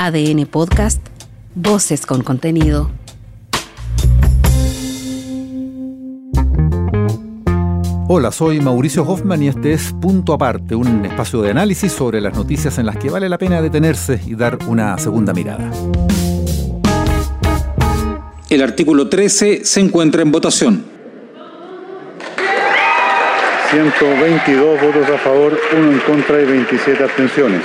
ADN Podcast, Voces con contenido. Hola, soy Mauricio Hoffman y este es Punto Aparte, un espacio de análisis sobre las noticias en las que vale la pena detenerse y dar una segunda mirada. El artículo 13 se encuentra en votación. 122 votos a favor, 1 en contra y 27 abstenciones.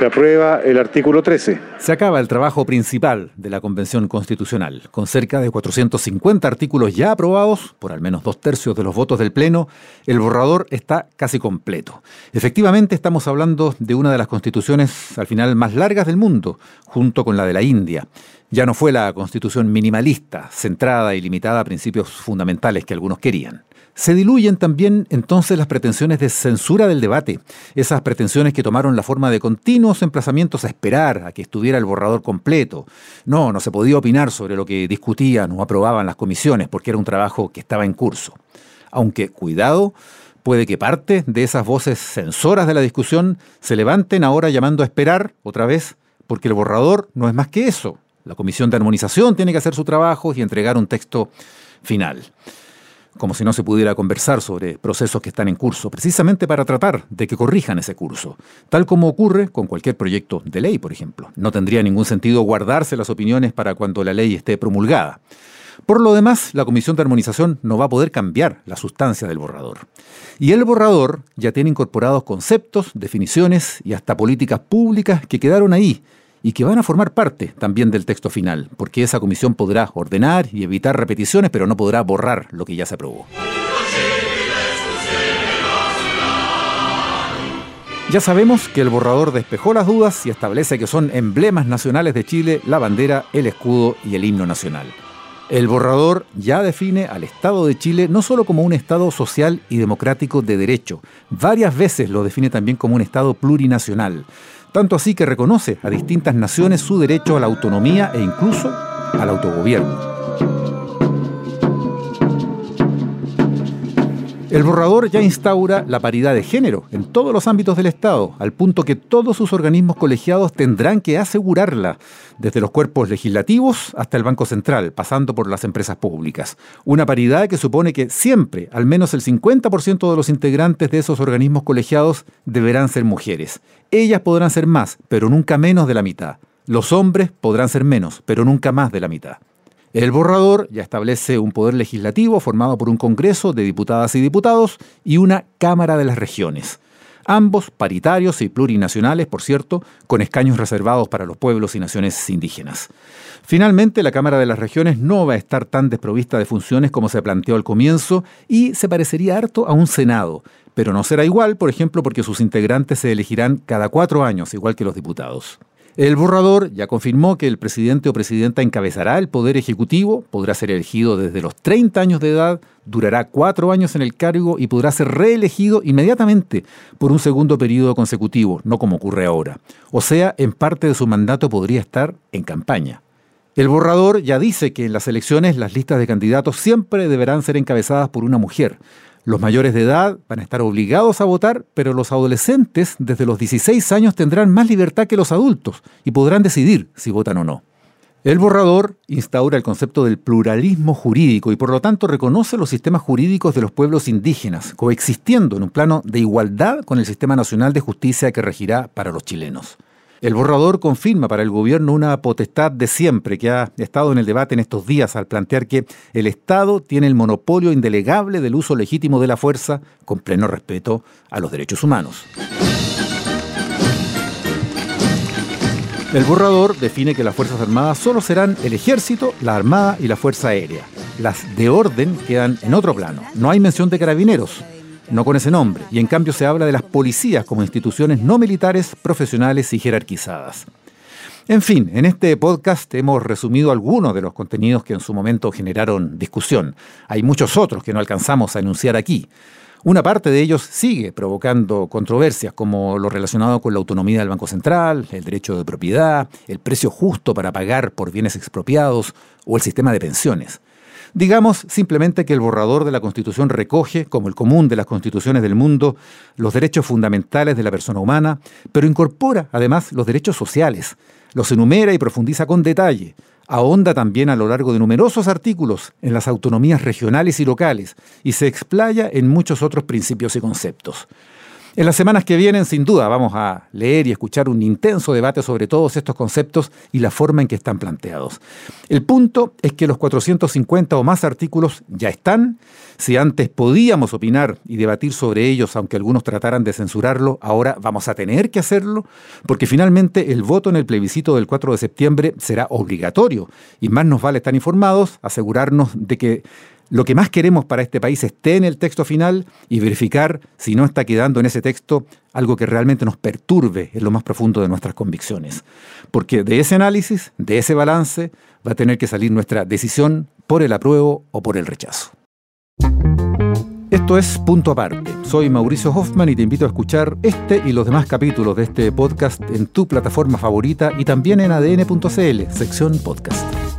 Se aprueba el artículo 13. Se acaba el trabajo principal de la Convención Constitucional. Con cerca de 450 artículos ya aprobados, por al menos dos tercios de los votos del Pleno, el borrador está casi completo. Efectivamente, estamos hablando de una de las constituciones al final más largas del mundo, junto con la de la India. Ya no fue la constitución minimalista, centrada y limitada a principios fundamentales que algunos querían. Se diluyen también entonces las pretensiones de censura del debate, esas pretensiones que tomaron la forma de continuos emplazamientos a esperar a que estuviera el borrador completo. No, no se podía opinar sobre lo que discutían o aprobaban las comisiones porque era un trabajo que estaba en curso. Aunque, cuidado, puede que parte de esas voces censoras de la discusión se levanten ahora llamando a esperar otra vez, porque el borrador no es más que eso. La comisión de armonización tiene que hacer su trabajo y entregar un texto final como si no se pudiera conversar sobre procesos que están en curso, precisamente para tratar de que corrijan ese curso, tal como ocurre con cualquier proyecto de ley, por ejemplo. No tendría ningún sentido guardarse las opiniones para cuando la ley esté promulgada. Por lo demás, la Comisión de Armonización no va a poder cambiar la sustancia del borrador. Y el borrador ya tiene incorporados conceptos, definiciones y hasta políticas públicas que quedaron ahí y que van a formar parte también del texto final, porque esa comisión podrá ordenar y evitar repeticiones, pero no podrá borrar lo que ya se aprobó. Ya sabemos que el borrador despejó las dudas y establece que son emblemas nacionales de Chile la bandera, el escudo y el himno nacional. El borrador ya define al Estado de Chile no solo como un Estado social y democrático de derecho, varias veces lo define también como un Estado plurinacional tanto así que reconoce a distintas naciones su derecho a la autonomía e incluso al autogobierno. El borrador ya instaura la paridad de género en todos los ámbitos del Estado, al punto que todos sus organismos colegiados tendrán que asegurarla, desde los cuerpos legislativos hasta el Banco Central, pasando por las empresas públicas. Una paridad que supone que siempre, al menos el 50% de los integrantes de esos organismos colegiados deberán ser mujeres. Ellas podrán ser más, pero nunca menos de la mitad. Los hombres podrán ser menos, pero nunca más de la mitad. El borrador ya establece un poder legislativo formado por un Congreso de diputadas y diputados y una Cámara de las Regiones. Ambos paritarios y plurinacionales, por cierto, con escaños reservados para los pueblos y naciones indígenas. Finalmente, la Cámara de las Regiones no va a estar tan desprovista de funciones como se planteó al comienzo y se parecería harto a un Senado, pero no será igual, por ejemplo, porque sus integrantes se elegirán cada cuatro años, igual que los diputados. El borrador ya confirmó que el presidente o presidenta encabezará el poder ejecutivo, podrá ser elegido desde los 30 años de edad, durará cuatro años en el cargo y podrá ser reelegido inmediatamente por un segundo periodo consecutivo, no como ocurre ahora. O sea, en parte de su mandato podría estar en campaña. El borrador ya dice que en las elecciones las listas de candidatos siempre deberán ser encabezadas por una mujer. Los mayores de edad van a estar obligados a votar, pero los adolescentes desde los 16 años tendrán más libertad que los adultos y podrán decidir si votan o no. El borrador instaura el concepto del pluralismo jurídico y por lo tanto reconoce los sistemas jurídicos de los pueblos indígenas, coexistiendo en un plano de igualdad con el sistema nacional de justicia que regirá para los chilenos. El borrador confirma para el gobierno una potestad de siempre que ha estado en el debate en estos días al plantear que el Estado tiene el monopolio indelegable del uso legítimo de la fuerza con pleno respeto a los derechos humanos. El borrador define que las Fuerzas Armadas solo serán el Ejército, la Armada y la Fuerza Aérea. Las de orden quedan en otro plano. No hay mención de carabineros no con ese nombre, y en cambio se habla de las policías como instituciones no militares, profesionales y jerarquizadas. En fin, en este podcast hemos resumido algunos de los contenidos que en su momento generaron discusión. Hay muchos otros que no alcanzamos a enunciar aquí. Una parte de ellos sigue provocando controversias, como lo relacionado con la autonomía del Banco Central, el derecho de propiedad, el precio justo para pagar por bienes expropiados o el sistema de pensiones. Digamos simplemente que el borrador de la Constitución recoge, como el común de las constituciones del mundo, los derechos fundamentales de la persona humana, pero incorpora además los derechos sociales, los enumera y profundiza con detalle, ahonda también a lo largo de numerosos artículos en las autonomías regionales y locales y se explaya en muchos otros principios y conceptos. En las semanas que vienen, sin duda, vamos a leer y escuchar un intenso debate sobre todos estos conceptos y la forma en que están planteados. El punto es que los 450 o más artículos ya están. Si antes podíamos opinar y debatir sobre ellos, aunque algunos trataran de censurarlo, ahora vamos a tener que hacerlo, porque finalmente el voto en el plebiscito del 4 de septiembre será obligatorio y más nos vale estar informados, asegurarnos de que lo que más queremos para este país esté en el texto final y verificar si no está quedando en ese texto algo que realmente nos perturbe en lo más profundo de nuestras convicciones. Porque de ese análisis, de ese balance, va a tener que salir nuestra decisión por el apruebo o por el rechazo. Esto es Punto Aparte. Soy Mauricio Hoffman y te invito a escuchar este y los demás capítulos de este podcast en tu plataforma favorita y también en adn.cl, sección podcast.